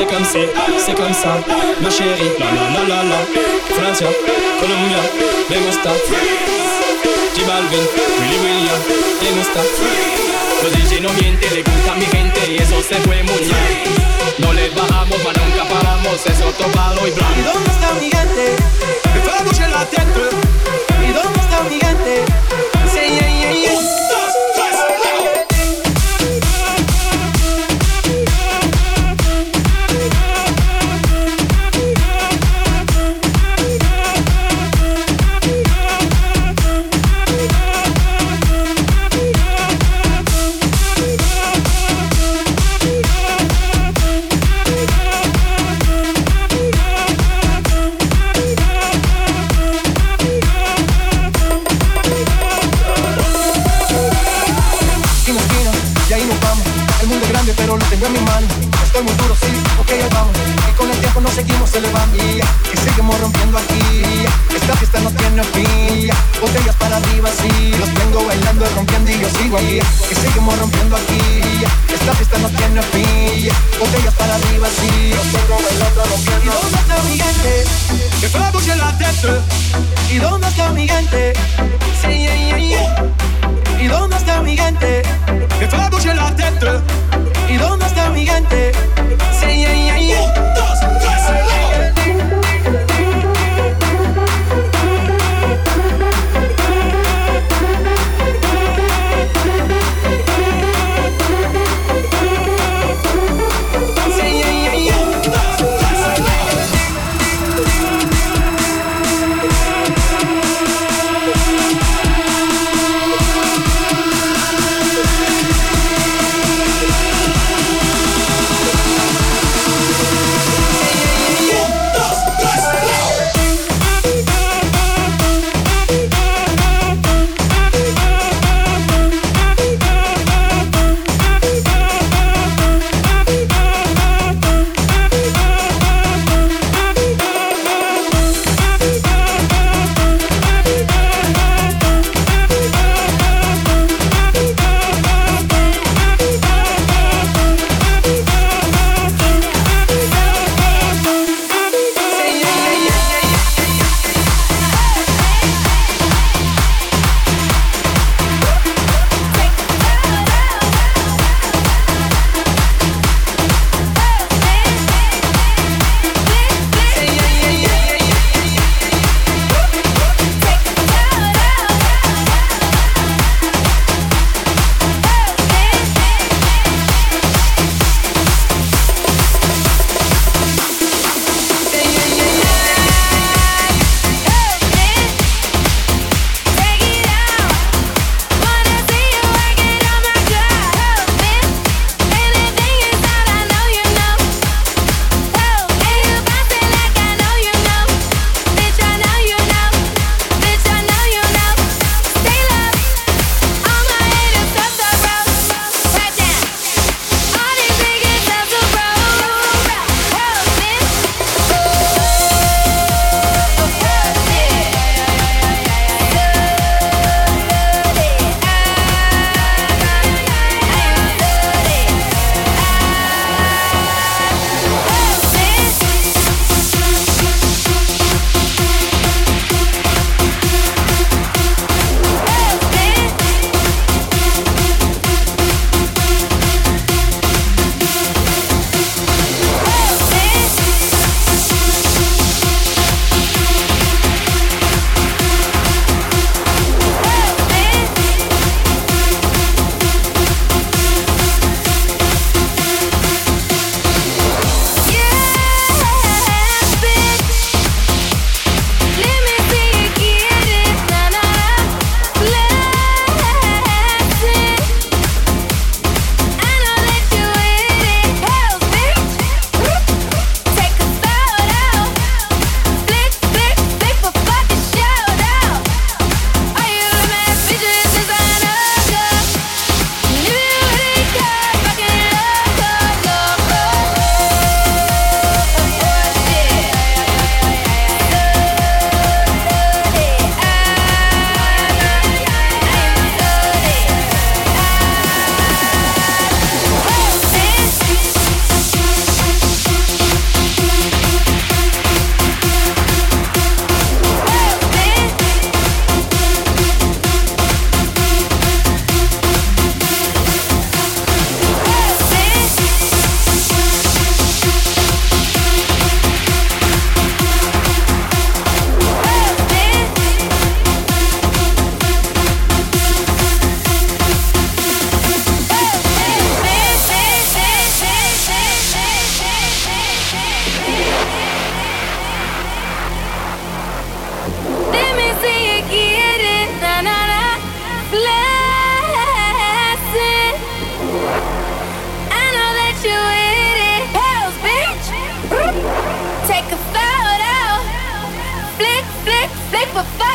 c'est comme c'est, c'est comme ça, ma chérie, la la la la la, Francia, Colombia, me gusta, J Balvin, Willy William, te gusta, los DJ no mienten, le gusta a mi gente y eso se fue muy bien, no les bajamos, pa' nunca paramos, eso topado y blanco. ¿Y dónde está mi gente? Me fue la noche latente, ¿y dónde está mi gente?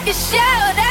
a shout